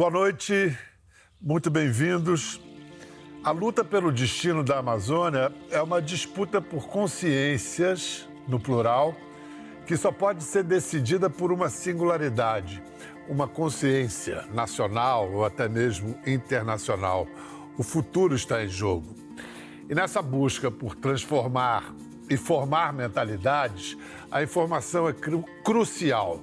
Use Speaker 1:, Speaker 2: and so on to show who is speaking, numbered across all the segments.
Speaker 1: Boa noite, muito bem-vindos. A luta pelo destino da Amazônia é uma disputa por consciências, no plural, que só pode ser decidida por uma singularidade, uma consciência nacional ou até mesmo internacional. O futuro está em jogo. E nessa busca por transformar e formar mentalidades, a informação é cru crucial.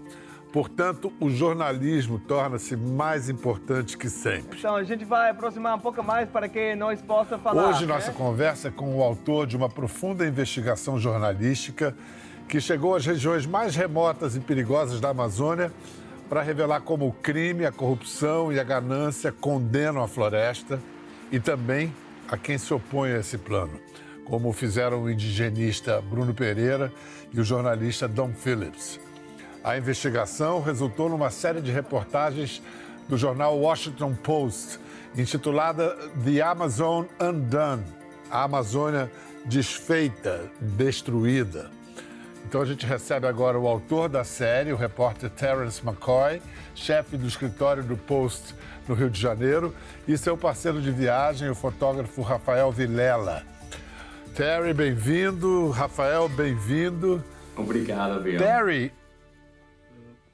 Speaker 1: Portanto, o jornalismo torna-se mais importante que sempre.
Speaker 2: Então, a gente vai aproximar um pouco mais para que nós possamos falar.
Speaker 1: Hoje, nossa né? conversa é com o autor de uma profunda investigação jornalística que chegou às regiões mais remotas e perigosas da Amazônia para revelar como o crime, a corrupção e a ganância condenam a floresta e também a quem se opõe a esse plano, como fizeram o indigenista Bruno Pereira e o jornalista Don Phillips. A investigação resultou numa série de reportagens do jornal Washington Post, intitulada The Amazon Undone A Amazônia Desfeita, Destruída. Então a gente recebe agora o autor da série, o repórter Terence McCoy, chefe do escritório do Post no Rio de Janeiro, e seu parceiro de viagem, o fotógrafo Rafael Vilela. Terry, bem-vindo. Rafael, bem-vindo.
Speaker 3: Obrigado, Bill.
Speaker 1: Terry,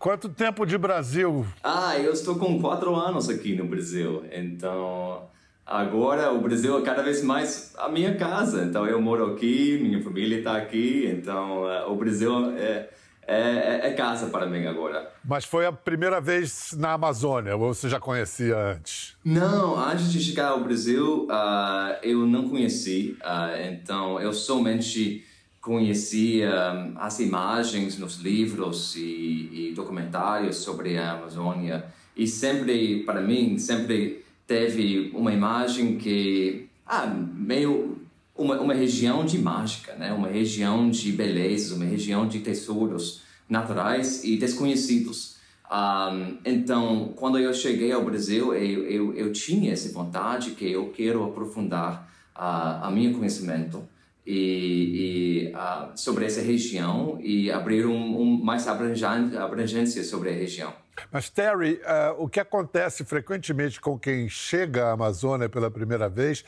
Speaker 1: quanto tempo de Brasil?
Speaker 3: Ah, eu estou com quatro anos aqui no Brasil, então agora o Brasil é cada vez mais a minha casa. Então eu moro aqui, minha família está aqui, então uh, o Brasil é, é, é, casa para mim agora.
Speaker 1: Mas foi a primeira vez na Amazônia ou você já conhecia antes?
Speaker 3: Não, antes de chegar ao Brasil uh, eu não conheci, uh, então eu somente conhecia um, as imagens nos livros e, e documentários sobre a Amazônia e sempre para mim sempre teve uma imagem que, ah, meio uma, uma região de mágica, né? Uma região de beleza, uma região de tesouros naturais e desconhecidos. Um, então, quando eu cheguei ao Brasil, eu, eu, eu tinha essa vontade que eu quero aprofundar uh, a meu conhecimento e, e uh, sobre essa região e abrir um, um mais abrangência sobre a região.
Speaker 1: Mas, Terry, uh, o que acontece frequentemente com quem chega à Amazônia pela primeira vez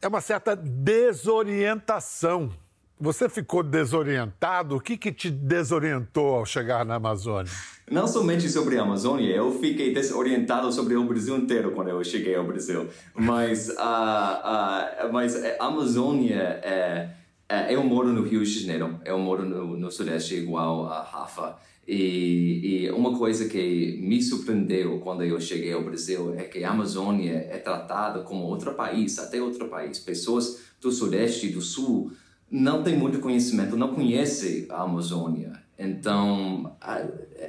Speaker 1: é uma certa desorientação. Você ficou desorientado? O que, que te desorientou ao chegar na Amazônia?
Speaker 3: Não somente sobre a Amazônia, eu fiquei desorientado sobre o Brasil inteiro quando eu cheguei ao Brasil. Mas, uh, uh, mas a Amazônia é, é, Eu moro no Rio de Janeiro, eu moro no, no Sudeste igual a Rafa. E, e, uma coisa que me surpreendeu quando eu cheguei ao Brasil é que a Amazônia é tratada como outro país, até outro país. Pessoas do Sudeste e do Sul não têm muito conhecimento, não conhecem a Amazônia. Então,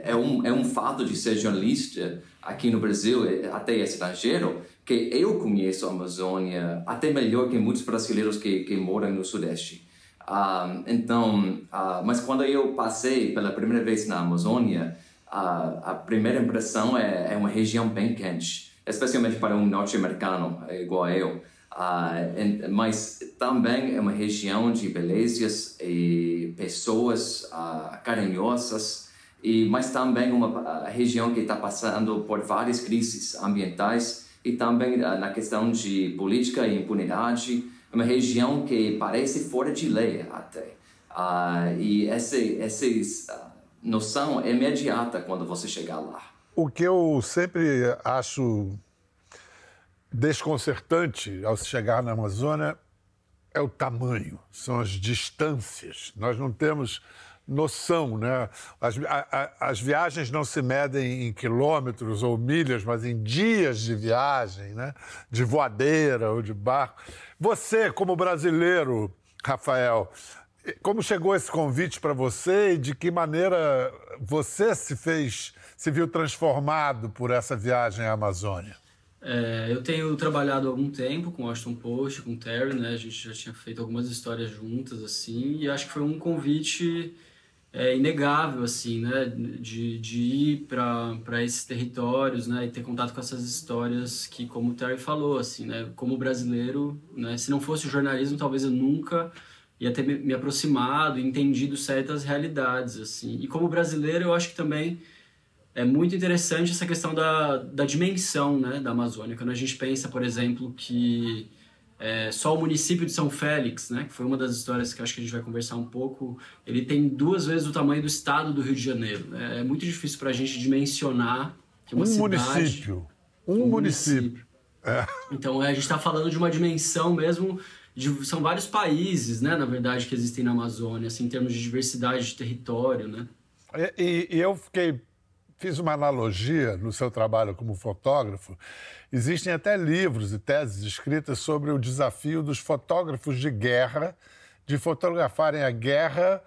Speaker 3: é um, é um fato de ser jornalista aqui no Brasil, até estrangeiro, que eu conheço a Amazônia até melhor que muitos brasileiros que, que moram no Sudeste. Uh, então, uh, mas quando eu passei pela primeira vez na Amazônia, uh, a primeira impressão é, é, uma região bem quente, especialmente para um norte-americano igual a eu. And, mas também é uma região de belezas e pessoas carinhosas, e mas também uma região que está passando por várias crises ambientais e também na questão de política e impunidade é uma região que parece fora de lei até. Uh, e essa, essa uh, noção é imediata quando você chegar lá.
Speaker 1: O que eu sempre acho desconcertante ao chegar na Amazônia é o tamanho, são as distâncias. Nós não temos noção, né? As, a, as, viagens não se medem em quilômetros ou milhas, mas em dias de viagem, né? De voadeira ou de barco. Você, como brasileiro, Rafael, como chegou esse convite para você e de que maneira você se fez, se viu transformado por essa viagem à Amazônia?
Speaker 4: É, eu tenho trabalhado algum tempo com o Washington Post, com o Terry, né? A gente já tinha feito algumas histórias juntas, assim, e acho que foi um convite é, inegável, assim, né? De, de ir para esses territórios, né? E ter contato com essas histórias que, como o Terry falou, assim, né? Como brasileiro, né? Se não fosse o jornalismo, talvez eu nunca ia ter me aproximado, entendido certas realidades, assim. E como brasileiro, eu acho que também é muito interessante essa questão da, da dimensão né, da Amazônia. Quando a gente pensa, por exemplo, que é, só o município de São Félix, né, que foi uma das histórias que acho que a gente vai conversar um pouco, ele tem duas vezes o tamanho do estado do Rio de Janeiro. Né? É muito difícil para a gente dimensionar que uma
Speaker 1: um
Speaker 4: cidade...
Speaker 1: Município. Um, um município. município.
Speaker 4: É. Então, a gente está falando de uma dimensão mesmo... De, são vários países, né, na verdade, que existem na Amazônia, assim, em termos de diversidade de território, né?
Speaker 1: E, e eu fiquei fiz uma analogia no seu trabalho como fotógrafo. Existem até livros e teses escritas sobre o desafio dos fotógrafos de guerra de fotografarem a guerra,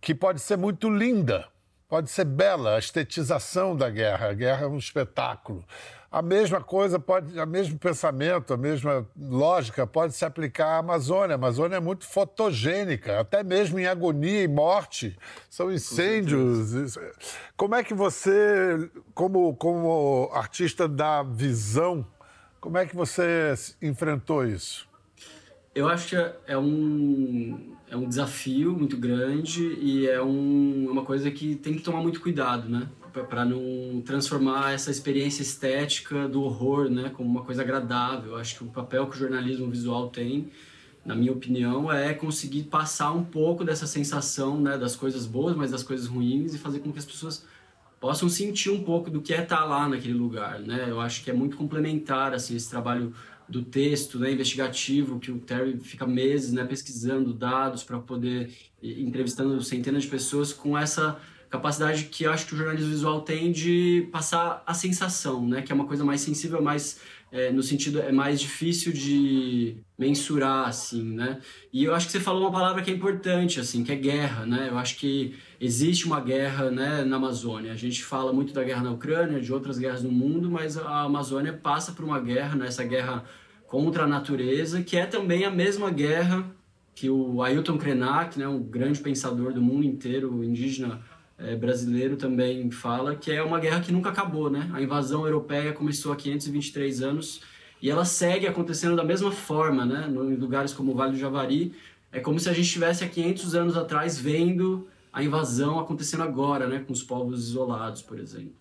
Speaker 1: que pode ser muito linda, pode ser bela, a estetização da guerra. A guerra é um espetáculo. A mesma coisa pode, o mesmo pensamento, a mesma lógica pode se aplicar à Amazônia. A Amazônia é muito fotogênica, até mesmo em agonia e morte. São incêndios. Como é que você, como, como artista da visão, como é que você enfrentou isso?
Speaker 4: Eu acho que é um, é um desafio muito grande e é um, uma coisa que tem que tomar muito cuidado, né? Para não transformar essa experiência estética do horror, né, como uma coisa agradável. Acho que o papel que o jornalismo visual tem, na minha opinião, é conseguir passar um pouco dessa sensação, né, das coisas boas, mas das coisas ruins e fazer com que as pessoas possam sentir um pouco do que é estar lá naquele lugar, né? Eu acho que é muito complementar assim esse trabalho do texto, né, investigativo, que o Terry fica meses, né, pesquisando dados para poder entrevistando centenas de pessoas com essa capacidade que eu acho que o jornalismo visual tem de passar a sensação, né? Que é uma coisa mais sensível, mais é, no sentido é mais difícil de mensurar, assim, né? E eu acho que você falou uma palavra que é importante, assim, que é guerra, né? Eu acho que existe uma guerra, né, na Amazônia. A gente fala muito da guerra na Ucrânia, de outras guerras no mundo, mas a Amazônia passa por uma guerra, né? Essa guerra contra a natureza, que é também a mesma guerra que o Ailton Krenak, né, um grande pensador do mundo inteiro, indígena é, brasileiro também fala, que é uma guerra que nunca acabou, né? A invasão europeia começou há 523 anos e ela segue acontecendo da mesma forma, né? Em lugares como o Vale do Javari, é como se a gente estivesse há 500 anos atrás vendo a invasão acontecendo agora, né? Com os povos isolados, por exemplo.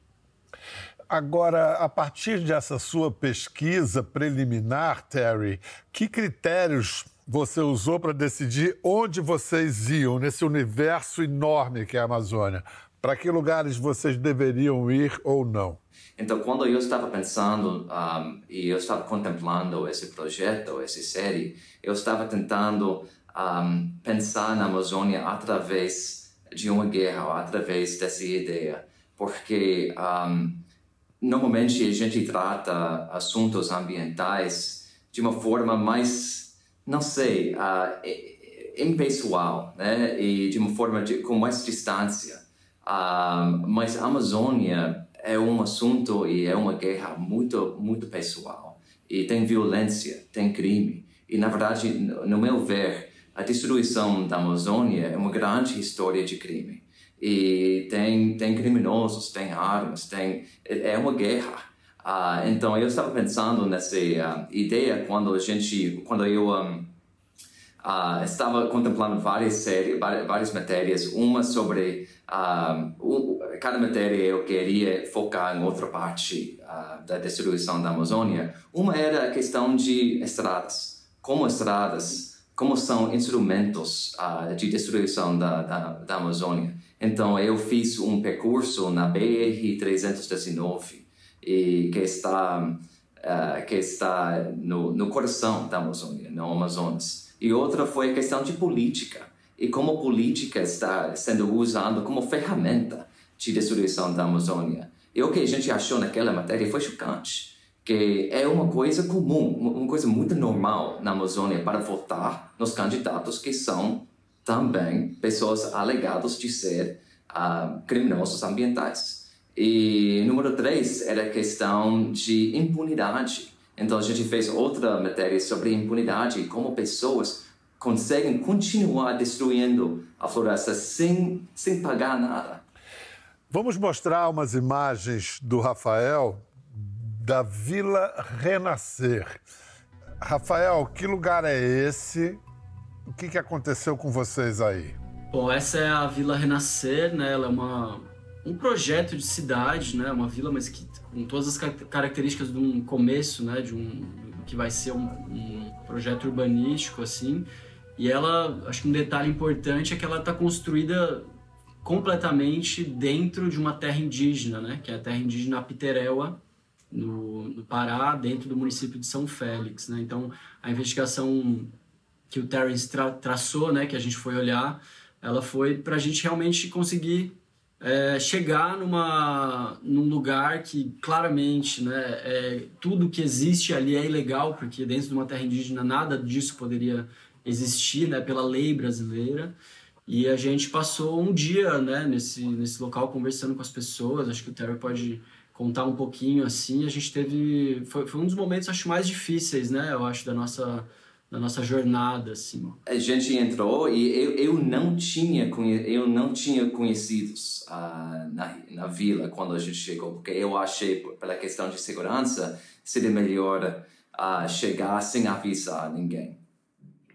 Speaker 1: Agora, a partir dessa sua pesquisa preliminar, Terry, que critérios você usou para decidir onde vocês iam nesse universo enorme que é a Amazônia? Para que lugares vocês deveriam ir ou não?
Speaker 3: Então, quando eu estava pensando um, e eu estava contemplando esse projeto, essa série, eu estava tentando um, pensar na Amazônia através de uma guerra, através dessa ideia, porque um, normalmente a gente trata assuntos ambientais de uma forma mais não sei, uh, impessoal, né? E de uma forma de, com mais distância. Uh, mas a Amazônia é um assunto e é uma guerra muito, muito pessoal. E tem violência, tem crime. E, na verdade, no meu ver, a destruição da Amazônia é uma grande história de crime. E tem, tem criminosos, tem armas, tem, é uma guerra. Uh, então eu estava pensando nessa uh, ideia quando a gente, quando eu um, uh, ah, estava contemplando várias séries, várias matérias, uma sobre um, cada matéria eu queria focar em outra parte da destruição da Amazônia. Uma era a questão de estradas, como estradas, como são instrumentos de destruição da, da, da Amazônia. Então eu fiz um percurso na BR 319 e que está uh, que está no, no coração da Amazônia, no Amazonas. E outra foi a questão de política e como política está sendo usada como ferramenta de destruição da Amazônia. E o que a gente achou naquela matéria foi chocante, que é uma coisa comum, uma coisa muito normal na Amazônia para votar nos candidatos que são também pessoas alegadas de ser uh, criminosos ambientais. E número três era a questão de impunidade. Então a gente fez outra matéria sobre impunidade e como pessoas conseguem continuar destruindo a floresta sem, sem pagar nada.
Speaker 1: Vamos mostrar umas imagens do Rafael da Vila Renascer. Rafael, que lugar é esse? O que, que aconteceu com vocês aí?
Speaker 4: Bom, essa é a Vila Renascer, né? Ela é uma um projeto de cidade, né, uma vila, mas que com todas as características de um começo, né, de um que vai ser um, um projeto urbanístico assim. E ela, acho que um detalhe importante é que ela está construída completamente dentro de uma terra indígena, né, que é a terra indígena Apitereua, no, no Pará, dentro do município de São Félix, né. Então, a investigação que o Terence tra traçou, né, que a gente foi olhar, ela foi para a gente realmente conseguir é, chegar numa, num lugar que claramente né, é, tudo que existe ali é ilegal, porque dentro de uma terra indígena nada disso poderia existir né, pela lei brasileira. E a gente passou um dia né, nesse, nesse local conversando com as pessoas, acho que o Terry pode contar um pouquinho assim. A gente teve. Foi, foi um dos momentos, acho, mais difíceis, né, eu acho, da nossa da nossa jornada assim.
Speaker 3: A gente entrou e eu, eu não tinha eu não tinha conhecidos uh, na, na vila quando a gente chegou porque eu achei pela questão de segurança seria melhor uh, chegar sem avisar ninguém.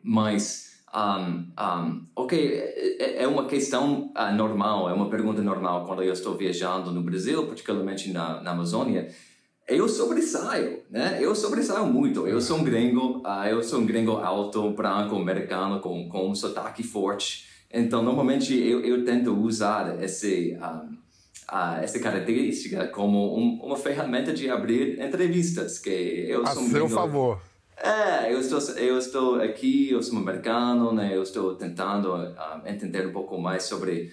Speaker 3: Mas um, um, ok, é, é uma questão uh, normal, é uma pergunta normal quando eu estou viajando no Brasil, particularmente na, na Amazônia eu sobressaio, né? Eu sobressaio muito. Eu sou um gringo, uh, eu sou um gringo alto, branco, americano, com, com um sotaque forte. Então, normalmente, eu, eu tento usar esse, um, uh, essa característica como um, uma ferramenta de abrir entrevistas. Que eu
Speaker 1: A
Speaker 3: sou um
Speaker 1: seu
Speaker 3: gringo,
Speaker 1: favor.
Speaker 3: É, eu estou, eu estou aqui, eu sou um americano, né? Eu estou tentando uh, entender um pouco mais sobre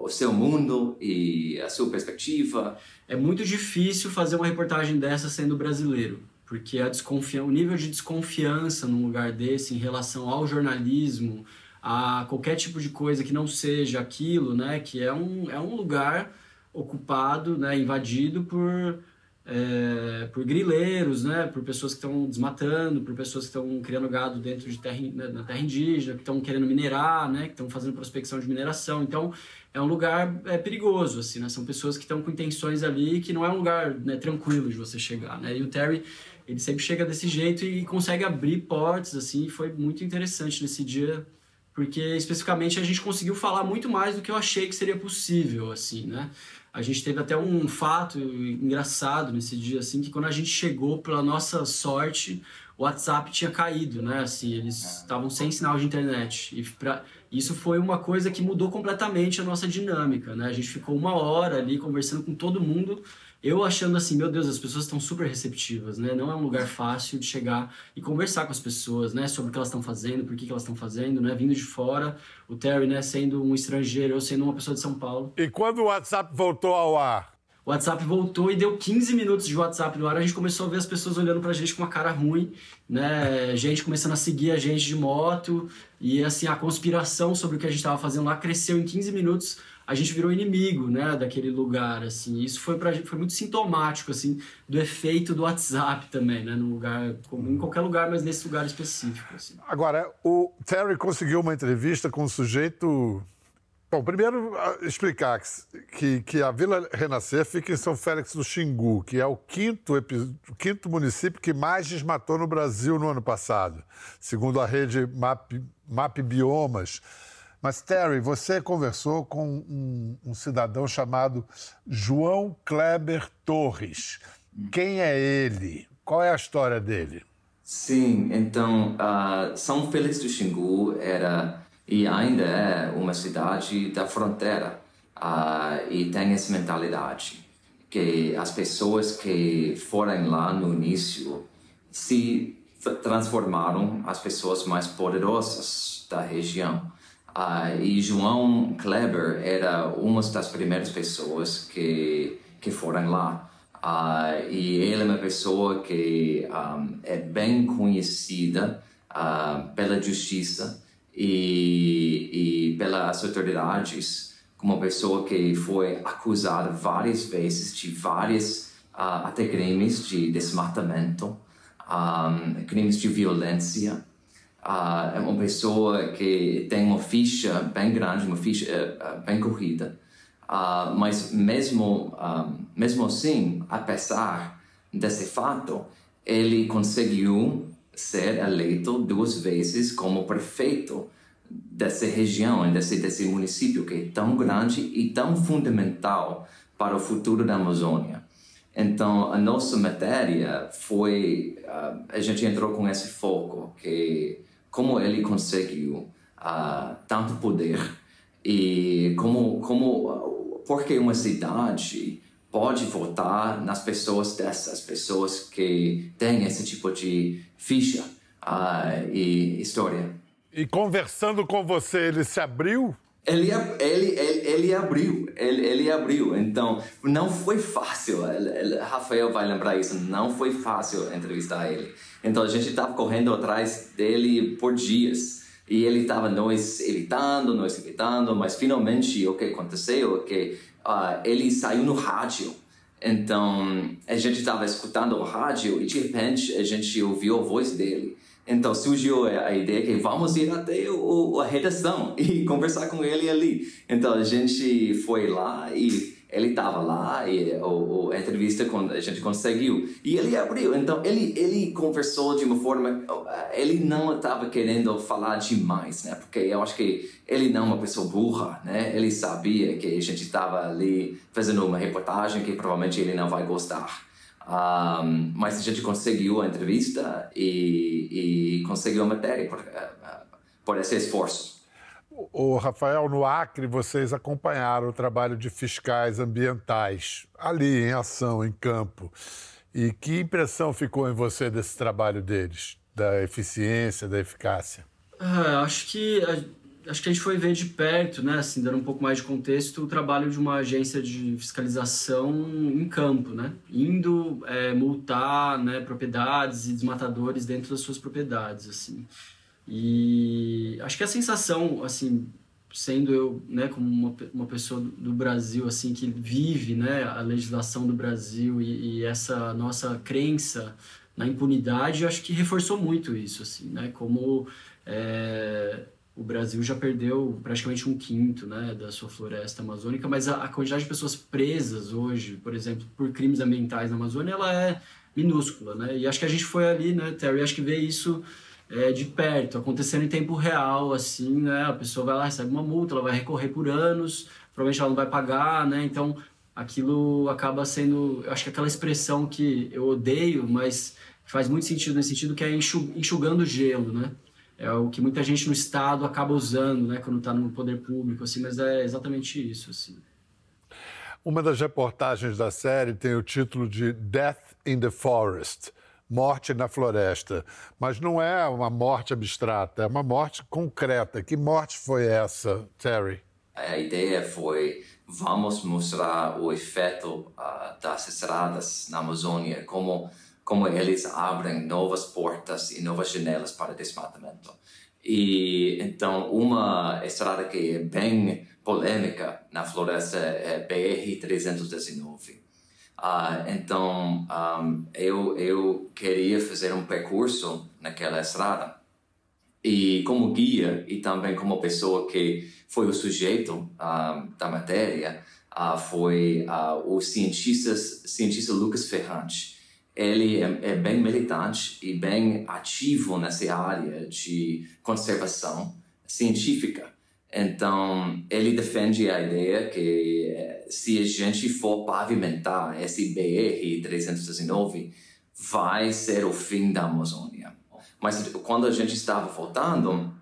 Speaker 3: o seu mundo e a sua perspectiva.
Speaker 4: É muito difícil fazer uma reportagem dessa sendo brasileiro, porque a desconfia... o nível de desconfiança num lugar desse em relação ao jornalismo, a qualquer tipo de coisa que não seja aquilo, né, que é um, é um lugar ocupado, né, invadido por é, por grileiros, né, por pessoas que estão desmatando, por pessoas que estão criando gado dentro de terra, né, na terra indígena, que estão querendo minerar, né, que estão fazendo prospecção de mineração. Então, é um lugar é, perigoso, assim, né, são pessoas que estão com intenções ali que não é um lugar né, tranquilo de você chegar, né, e o Terry, ele sempre chega desse jeito e consegue abrir portas, assim, e foi muito interessante nesse dia, porque especificamente a gente conseguiu falar muito mais do que eu achei que seria possível, assim, né, a gente teve até um fato engraçado nesse dia, assim, que quando a gente chegou, pela nossa sorte, o WhatsApp tinha caído, né? Assim, eles é. estavam sem sinal de internet. E pra... isso foi uma coisa que mudou completamente a nossa dinâmica, né? A gente ficou uma hora ali conversando com todo mundo eu achando assim, meu Deus, as pessoas estão super receptivas, né? Não é um lugar fácil de chegar e conversar com as pessoas, né? Sobre o que elas estão fazendo, por que, que elas estão fazendo, né? Vindo de fora, o Terry, né? Sendo um estrangeiro, eu sendo uma pessoa de São Paulo.
Speaker 1: E quando o WhatsApp voltou ao ar?
Speaker 4: O WhatsApp voltou e deu 15 minutos de WhatsApp no ar. A gente começou a ver as pessoas olhando pra gente com uma cara ruim, né? Gente começando a seguir a gente de moto. E assim, a conspiração sobre o que a gente estava fazendo lá cresceu em 15 minutos a gente virou inimigo, né, daquele lugar, assim. Isso foi pra foi muito sintomático, assim, do efeito do WhatsApp também, né, no lugar, em qualquer lugar, mas nesse lugar específico, assim.
Speaker 1: Agora, o Terry conseguiu uma entrevista com um sujeito Bom, primeiro explicar que, que a Vila Renascer fica em São Félix do Xingu, que é o quinto, o quinto município que mais desmatou no Brasil no ano passado, segundo a rede Map, Map Biomas. Mas, Terry, você conversou com um, um cidadão chamado João Kleber Torres. Quem é ele? Qual é a história dele?
Speaker 3: Sim, então, uh, São Félix do Xingu era e ainda é uma cidade da fronteira uh, e tem essa mentalidade que as pessoas que foram lá no início se transformaram as pessoas mais poderosas da região. Uh, e João Kleber era uma das primeiras pessoas que, que foram lá. Uh, e ele é uma pessoa que um, é bem conhecida uh, pela justiça e, e pelas autoridades como uma pessoa que foi acusada várias vezes de vários até crimes de desmatamento, um, crimes de violência uh, é uma pessoa que tem uma ficha bem grande, uma ficha uh, bem corrida. Uh, mas mesmo, um, mesmo assim, apesar desse fato, ele conseguiu ser eleito duas vezes como prefeito dessa região, desse, desse município que é tão grande e tão fundamental para o futuro da Amazônia. Então, a nossa matéria foi, uh, a gente entrou com esse foco, que como ele conseguiu uh, tanto poder e como, como, porque uma cidade pode votar nas pessoas dessas pessoas que têm esse tipo de ficha uh, e história.
Speaker 1: E conversando com você, ele se abriu?
Speaker 3: Ele, ele, ele, ele abriu, ele, ele abriu. Então, não foi fácil. Rafael vai lembrar isso. Não foi fácil entrevistar ele. Então, a gente estava correndo atrás dele por dias. E ele estava nos evitando, nos evitando. Mas, finalmente, o que aconteceu é que uh, ele saiu no rádio. Então, a gente estava escutando o rádio e, de repente, a gente ouviu a voz dele. Então surgiu a ideia que vamos ir até o, a redação e conversar com ele ali. Então a gente foi lá e ele estava lá e o, a entrevista a gente conseguiu e ele abriu. Então ele ele conversou de uma forma ele não estava querendo falar demais, né? Porque eu acho que ele não é uma pessoa burra, né? Ele sabia que a gente estava ali fazendo uma reportagem que provavelmente ele não vai gostar. Um, mas a gente conseguiu a entrevista e, e conseguiu a matéria por, eh, por esse esforço.
Speaker 1: O Rafael, no Acre, vocês acompanharam o trabalho de fiscais ambientais ali em ação, em campo. E que impressão ficou em você desse trabalho deles, da eficiência, da eficácia?
Speaker 4: Ah, acho que acho que a gente foi ver de perto, né, assim, dando um pouco mais de contexto, o trabalho de uma agência de fiscalização em campo, né, indo é, multar, né, propriedades e desmatadores dentro das suas propriedades, assim. E acho que a sensação, assim, sendo eu, né, como uma, uma pessoa do Brasil, assim, que vive, né, a legislação do Brasil e, e essa nossa crença na impunidade, acho que reforçou muito isso, assim, né, como é, o Brasil já perdeu praticamente um quinto né, da sua floresta amazônica, mas a, a, quantidade de pessoas presas hoje, por exemplo, por crimes ambientais na Amazônia, ela é minúscula, né? E acho que a gente foi ali, né, Terry, acho que vê isso é, de perto, acontecendo em tempo real, assim, né? A pessoa vai lá, recebe uma multa, ela vai recorrer por anos, provavelmente ela não vai pagar, né? Então, aquilo acaba sendo, acho que aquela expressão que eu odeio, mas faz muito sentido nesse sentido, que é enxugando gelo, né? É o que muita gente no Estado acaba usando, né, quando está no poder público, assim, mas é exatamente isso, assim.
Speaker 1: Uma das reportagens da série tem o título de Death in the Forest, Morte na Floresta, mas não é uma morte abstrata, é uma morte concreta. Que morte foi essa, Terry?
Speaker 3: A ideia foi vamos mostrar o efeito uh, das estradas na Amazônia, como como eles abrem novas portas e novas janelas para desmatamento. E então uma estrada que é bem polêmica na floresta é BR 319. Uh, então um, eu eu queria fazer um percurso naquela estrada e como guia e também como pessoa que foi o sujeito um, da matéria uh, foi uh, o cientista cientista Lucas Ferrante ele é, é, bem militante e bem ativo nessa área de conservação científica. Então, ele defende a ideia que eh, se a gente for pavimentar esse BR-319, vai ser o fim da Amazônia. Mas quando a gente estava voltando,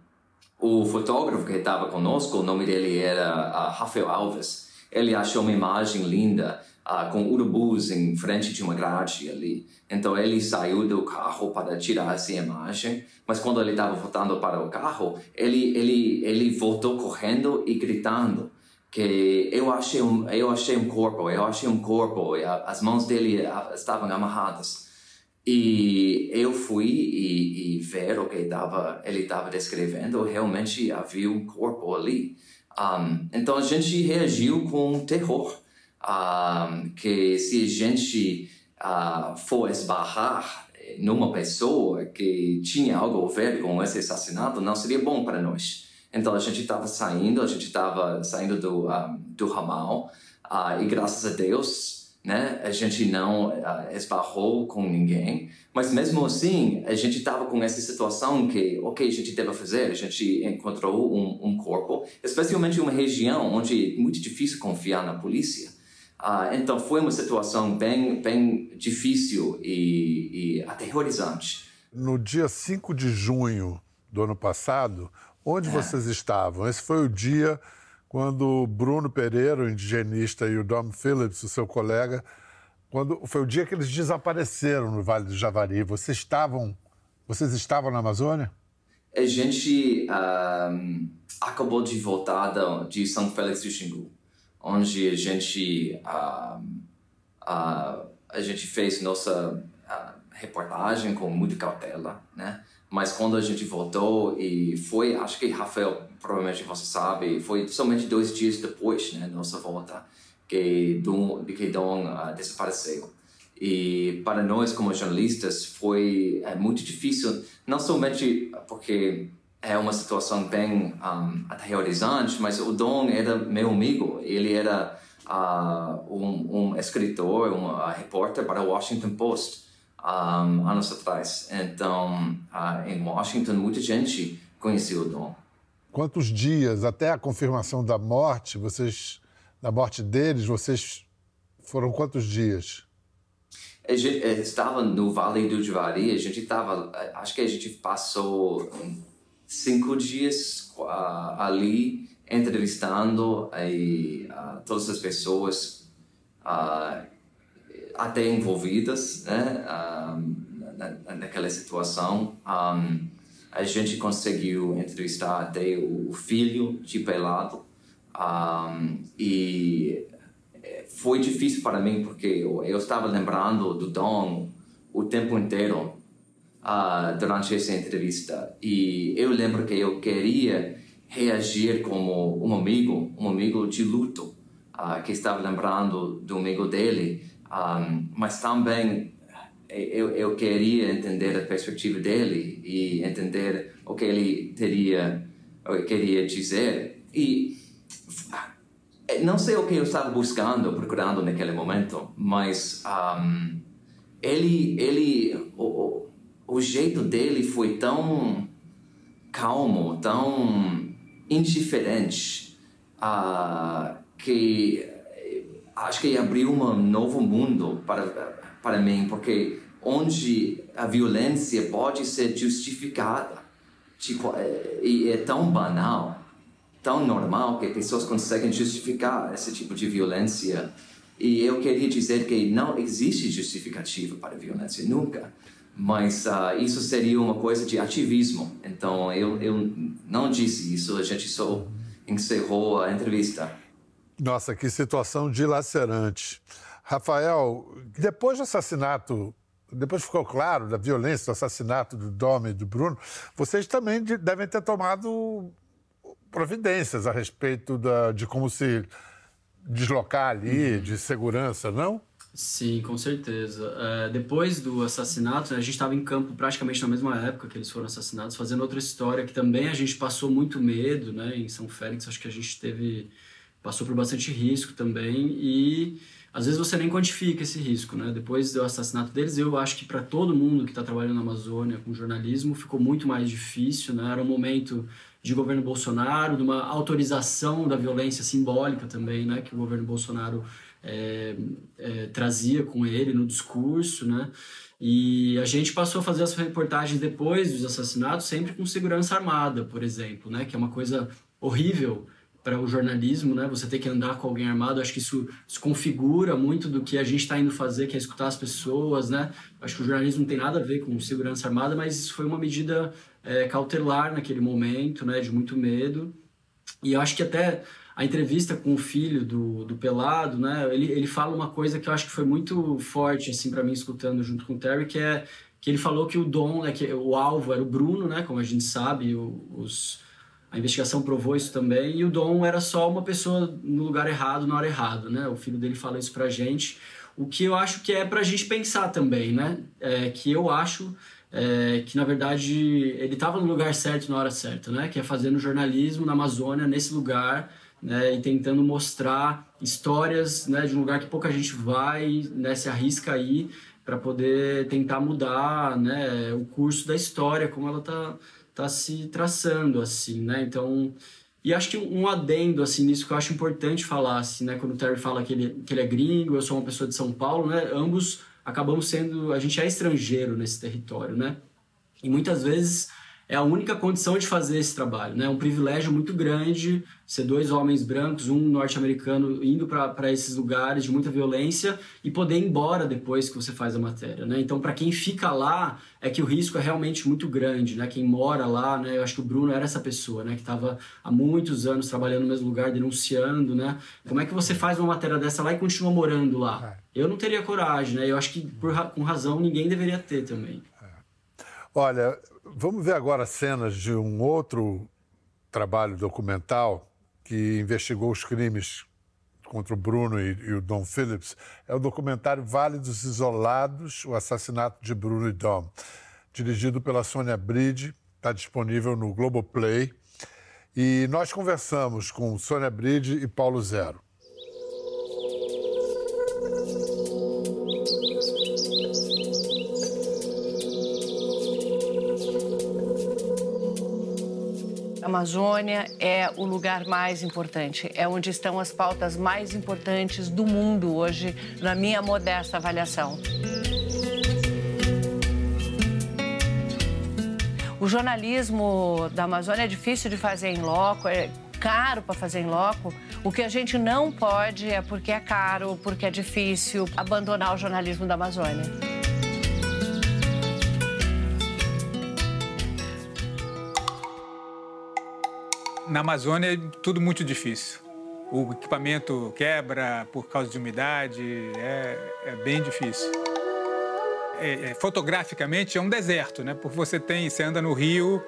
Speaker 3: o fotógrafo que estava conosco, o nome dele era uh, Rafael Alves, ele achou uma imagem linda uh, com urubus em frente de uma grade ali. Então ele saiu do carro para tirar essa imagem, mas quando ele estava voltando para o carro, ele ele ele voltou correndo e gritando que eu achei um eu achei um corpo, eu achei um corpo, e as mãos dele ah, estavam amarradas. E eu fui e, e ver o que tava, ele estava descrevendo, realmente havia um corpo ali. Um, então a gente reagiu com terror que se a gente uh, for esbarrar numa pessoa que tinha algo a ver com esse assassinato, não seria bom para nós. Então a gente estava saindo, a gente estava saindo do, um, do ramal uh, e graças a Deus né? A gente não uh, esbarrou com ninguém, mas mesmo assim a gente estava com essa situação que, ok, a gente deve fazer. A gente encontrou um, um corpo, especialmente em uma região onde é muito difícil confiar na polícia. Uh, então foi uma situação bem, bem difícil e, e aterrorizante.
Speaker 1: No dia 5 de junho do ano passado, onde é. vocês estavam? Esse foi o dia quando Bruno Pereira, o indigenista, e o Dom Phillips, o seu colega, quando foi o dia que eles desapareceram no Vale do Javari. Vocês estavam, vocês estavam na Amazônia?
Speaker 3: A gente um, acabou de voltar de São Félix do Xingu, onde a gente um, uh, a gente fez nossa uh, reportagem com muita cautela, né? Mas quando a gente voltou e foi, acho que Rafael, provavelmente você sabe, foi somente dois dias depois, né, nossa volta, que Dom, que Dom uh, desapareceu. E para nós como jornalistas foi é, muito difícil, não somente porque é uma situação bem um, aterrorizante, mas o Dom era meu amigo, ele era uh, um, um escritor, um uh, repórter para o Washington Post um, anos atrás. Então, uh, em Washington, muita gente conhecia o Dom.
Speaker 1: Quantos dias até a confirmação da morte, vocês, da morte deles, vocês foram quantos dias?
Speaker 3: A gente eh, estava no Vale do Javari, a gente estava, eh, acho que a gente passou cinco dias uh, ali entrevistando aí, uh, todas as pessoas uh, até envolvidas né, um, na, naquela situação. Um, a gente conseguiu entrevistar até o filho de Pelado um, e eh, foi difícil para mim porque eu, eu estava lembrando do Dom o tempo inteiro uh, durante essa entrevista e eu lembro que eu queria reagir como um amigo, um amigo de luto uh, que estava lembrando do amigo dele um, mas também eh, eu, eu queria entender a perspectiva dele e entender o que ele teria, o queria dizer. E eh, não sei o que eu estava buscando, procurando naquele momento, mas um, ele, ele, o, o jeito dele foi tão calmo, tão indiferente, uh, que acho que abriu um novo mundo para para mim, porque onde a violência pode ser justificada tipo, é, e é tão banal, tão normal que pessoas conseguem justificar esse tipo de violência. E eu queria dizer que não existe justificativa para a violência, nunca. Mas uh, isso seria uma coisa de ativismo. Então eu, eu não disse isso, a gente só encerrou a entrevista.
Speaker 1: Nossa, que situação dilacerante. Rafael, depois do assassinato, depois ficou claro da violência do assassinato do Dom e do Bruno, vocês também devem ter tomado providências a respeito da, de como se deslocar ali, uhum. de segurança, não?
Speaker 4: Sim, com certeza. É, depois do assassinato, a gente estava em campo praticamente na mesma época que eles foram assassinados, fazendo outra história que também a gente passou muito medo, né? Em São Félix, acho que a gente teve passou por bastante risco também e às vezes você nem quantifica esse risco, né? Depois do assassinato deles, eu acho que para todo mundo que está trabalhando na Amazônia com jornalismo ficou muito mais difícil, né? Era um momento de governo Bolsonaro, de uma autorização da violência simbólica também, né? Que o governo Bolsonaro é, é, trazia com ele no discurso, né? E a gente passou a fazer as reportagens depois dos assassinatos sempre com segurança armada, por exemplo, né? Que é uma coisa horrível para o jornalismo, né? Você ter que andar com alguém armado, acho que isso, isso configura muito do que a gente está indo fazer, que é escutar as pessoas, né? Acho que o jornalismo não tem nada a ver com segurança armada, mas isso foi uma medida é, cautelar naquele momento, né? De muito medo. E eu acho que até a entrevista com o filho do, do Pelado, né? Ele, ele fala uma coisa que eu acho que foi muito forte, assim, para mim, escutando junto com o Terry, que é que ele falou que o Dom, né? Que o alvo era o Bruno, né? Como a gente sabe, os a investigação provou isso também. E o Dom era só uma pessoa no lugar errado, na hora errada, né? O filho dele fala isso pra gente. O que eu acho que é pra gente pensar também, né? É, que eu acho é, que, na verdade, ele estava no lugar certo na hora certa, né? Que é fazendo jornalismo na Amazônia, nesse lugar, né, e tentando mostrar histórias né, de um lugar que pouca gente vai, né, se arrisca aí para poder tentar mudar né, o curso da história, como ela está tá se traçando, assim, né? Então, e acho que um adendo, assim, nisso que eu acho importante falar, assim, né? Quando o Terry fala que ele, que ele é gringo, eu sou uma pessoa de São Paulo, né? Ambos acabamos sendo... A gente é estrangeiro nesse território, né? E muitas vezes é a única condição de fazer esse trabalho. Né? É um privilégio muito grande ser dois homens brancos, um norte-americano, indo para esses lugares de muita violência e poder ir embora depois que você faz a matéria. Né? Então, para quem fica lá, é que o risco é realmente muito grande. Né? Quem mora lá, né? eu acho que o Bruno era essa pessoa né? que estava há muitos anos trabalhando no mesmo lugar, denunciando. Né? Como é que você faz uma matéria dessa lá e continua morando lá? É. Eu não teria coragem. Né? Eu acho que, por, com razão, ninguém deveria ter também.
Speaker 1: Olha, vamos ver agora cenas de um outro trabalho documental que investigou os crimes contra o Bruno e, e, o Dom Phillips. É o documentário Vale dos Isolados, o assassinato de Bruno e Dom, dirigido pela Sônia Bride, está disponível no Globoplay. E nós conversamos com Sônia Bride e Paulo Zero.
Speaker 5: Amazônia é o lugar mais importante, é onde estão as pautas mais importantes do mundo hoje, na minha modesta avaliação. O jornalismo da Amazônia é difícil de fazer em loco, é caro para fazer em loco. O que a gente não pode é porque é caro, porque é difícil abandonar o jornalismo da Amazônia.
Speaker 6: Na Amazônia é tudo muito difícil. O equipamento quebra por causa de umidade, é, é bem difícil. É, é, fotograficamente é um deserto, né? Porque você tem, você anda no rio,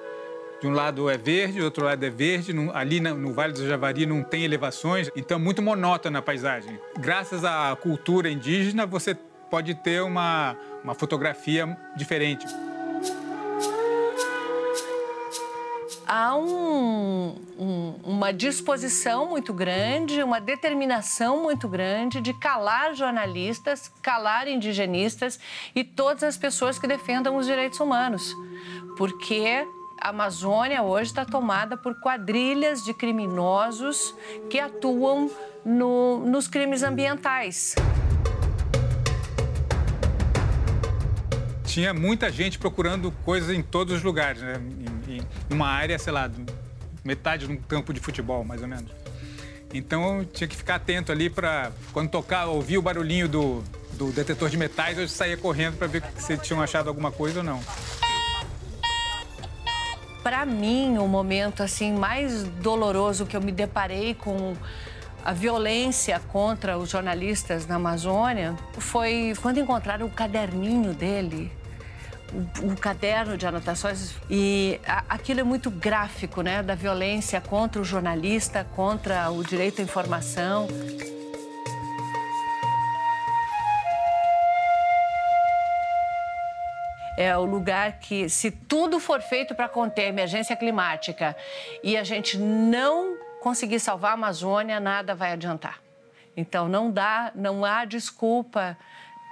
Speaker 6: de um lado é verde, do outro lado é verde, ali no, no Vale do Javari não tem elevações, então é muito monótona a paisagem. Graças à cultura indígena, você pode ter uma, uma fotografia diferente.
Speaker 5: Há um, um, uma disposição muito grande, uma determinação muito grande de calar jornalistas, calar indigenistas e todas as pessoas que defendam os direitos humanos. Porque a Amazônia hoje está tomada por quadrilhas de criminosos que atuam no, nos crimes ambientais.
Speaker 6: tinha muita gente procurando coisas em todos os lugares, né? Em, em uma área, sei lá, metade de um campo de futebol, mais ou menos. Então eu tinha que ficar atento ali para quando tocar, ouvir o barulhinho do, do detetor de metais, eu saía correndo para ver se tinham achado alguma coisa ou não.
Speaker 5: Para mim, o momento assim mais doloroso que eu me deparei com a violência contra os jornalistas na Amazônia foi quando encontraram o caderninho dele o, caderno de anotações e a, aquilo é muito gráfico, né, da violência contra o jornalista, contra o direito à informação. é o lugar que, se tudo for feito para conter a emergência climática e a gente não conseguir salvar a Amazônia, nada vai adiantar. Então, não dá, não há desculpa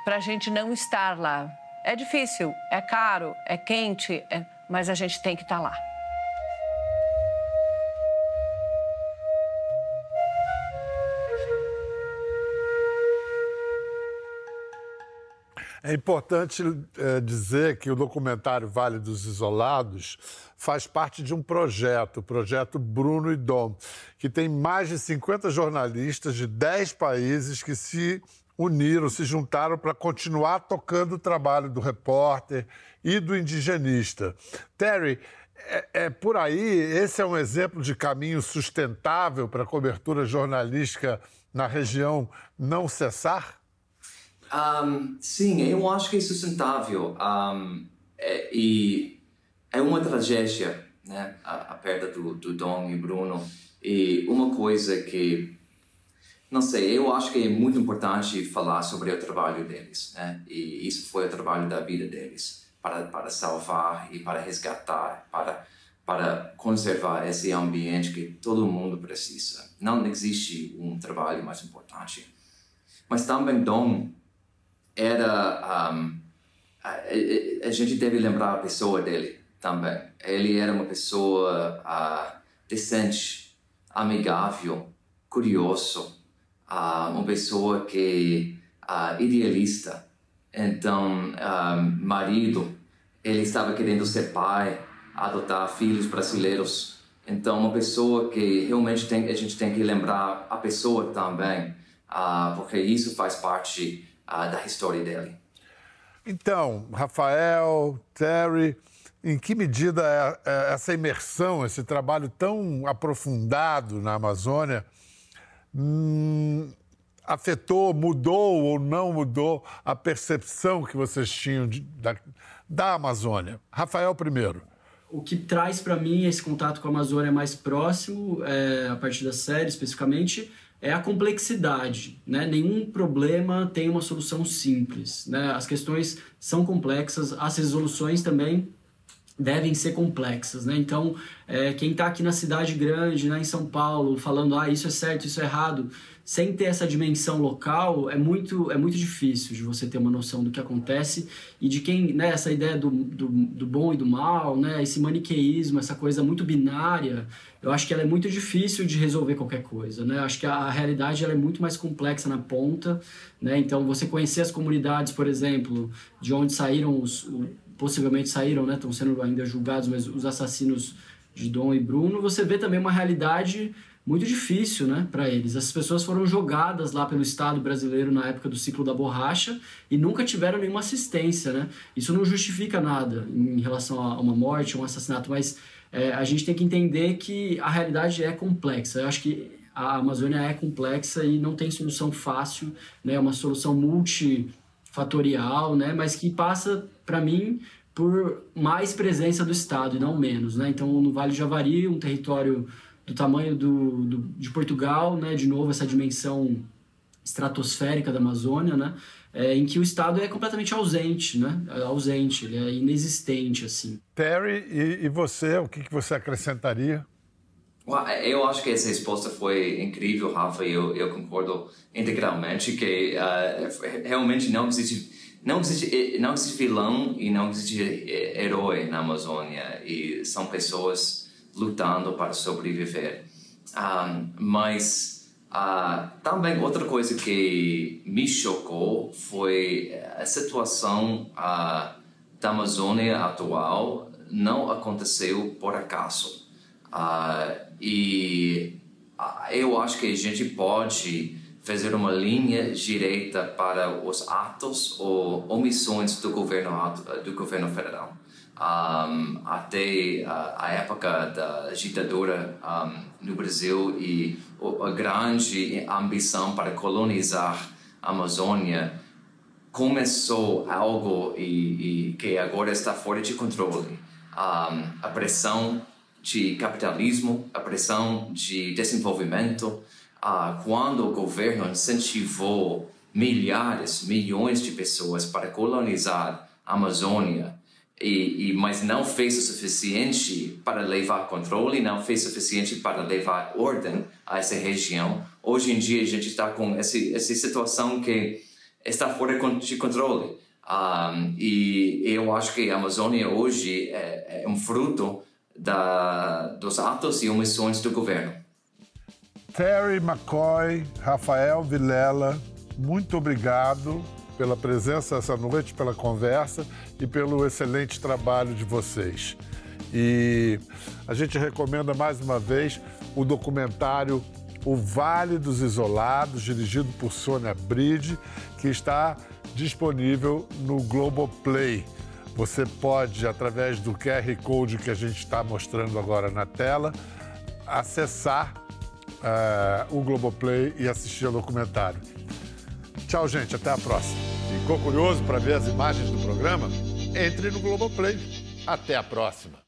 Speaker 5: para a gente não estar lá. É difícil, é caro, é quente, é... mas a gente tem que estar tá lá.
Speaker 1: É importante é, dizer que o documentário Vale dos Isolados faz parte de um projeto, o projeto Bruno e Dom, que tem mais de 50 jornalistas de 10 países que se uniram, se juntaram para continuar tocando o trabalho do repórter e do indigenista. Terry, é, é, por aí, esse é um exemplo de caminho sustentável para a cobertura jornalística na região não cessar?
Speaker 3: Um, sim, eu acho que é sustentável. Um, é, e é uma tragédia, né? A, a perda do, do Dom e Bruno. E uma coisa que não sei, eu acho que é muito importante falar sobre o trabalho deles, né? E isso foi o trabalho da vida deles, para, para salvar e para resgatar, para, para conservar esse ambiente que todo mundo precisa. Não existe um trabalho mais importante. Mas também Dom era um, a, a, gente deve lembrar a pessoa dele também. Ele era uma pessoa uh, decente, amigável, curioso, uh, uma pessoa que uh, idealista. Então, marido, ele estava querendo ser pai, adotar filhos brasileiros. Então, uma pessoa que realmente tem, a gente tem que lembrar a pessoa também, porque isso faz parte da história dele.
Speaker 1: Então, Rafael, Terry, em que medida é, é essa imersão, esse trabalho tão aprofundado na Amazônia, hum, afetou, mudou ou não mudou a percepção que vocês tinham de, da, da Amazônia? Rafael, primeiro.
Speaker 4: O que traz para mim esse contato com a Amazônia mais próximo, é, a partir da série especificamente, é a complexidade. Né? Nenhum problema tem uma solução simples. Né? As questões são complexas, as resoluções também devem ser complexas, né? Então, é, quem está aqui na cidade grande, né, em São Paulo, falando, ah, isso é certo, isso é errado, sem ter essa dimensão local, é muito, é muito difícil de você ter uma noção do que acontece e de quem, né, essa ideia do, do, do bom e do mal, né, esse maniqueísmo, essa coisa muito binária, eu acho que ela é muito difícil de resolver qualquer coisa, né? Acho que a, a realidade ela é muito mais complexa na ponta, né? Então, você conhecer as comunidades, por exemplo, de onde saíram os, possivelmente saíram, né? Estão sendo ainda julgados, mas os assassinos de Dom e Bruno, você vê também uma realidade muito difícil, né, para eles. Essas pessoas foram jogadas lá pelo Estado brasileiro na época do ciclo da borracha e nunca tiveram nenhuma assistência, né? Isso não justifica nada em relação a uma morte, um assassinato, mas é, a gente tem que entender que a realidade é complexa. Eu acho que a Amazônia é complexa e não tem solução fácil, né? É uma solução multifatorial, né? Mas que passa para mim, por mais presença do Estado e não menos. Né? Então, no Vale do Javari, um território do tamanho do, do, de Portugal, né? de novo, essa dimensão estratosférica da Amazônia, né? É, em que o Estado é completamente ausente, né? É ausente, ele é inexistente, assim.
Speaker 1: Terry, e, e você, o que, que você acrescentaria?
Speaker 3: Eu acho que essa resposta foi incrível, Rafa, e eu, eu concordo integralmente que uh, realmente não existe não existe, eh, não existe vilão e não existe eh, herói na Amazônia e são pessoas lutando para sobreviver. Um, mas uh, também outra coisa que me chocou foi a situação uh, da Amazônia atual não aconteceu por acaso. Uh, e eu acho que a gente pode fazer uma linha direita para os atos ou omissões do governo do governo federal. Um, até a, a, época da ditadura um, no Brasil e a grande ambição para colonizar a Amazônia começou algo e, e que agora está fora de controle. Um, a pressão de capitalismo a pressão de desenvolvimento ah, quando o governo incentivou milhares, milhões de pessoas para colonizar a Amazônia, e, e, mas não fez o suficiente para levar controle, não fez o suficiente para levar ordem a essa região. Hoje em dia a gente está com essa, essa situação que está fora de controle. Um, e eu acho que a Amazônia hoje é, é um fruto da, dos atos e omissões do governo.
Speaker 1: Terry McCoy, Rafael Vilela, muito obrigado pela presença essa noite, pela conversa e pelo excelente trabalho de vocês. E a gente recomenda mais uma vez o documentário O Vale dos Isolados, dirigido por Sônia Bride, que está disponível no Globoplay. Você pode, através do QR Code que a gente está mostrando agora na tela, acessar uh, o Globoplay e assistir ao documentário. Tchau, gente. Até a próxima. Ficou curioso para ver as imagens do programa? Entre no Globoplay. Até a próxima.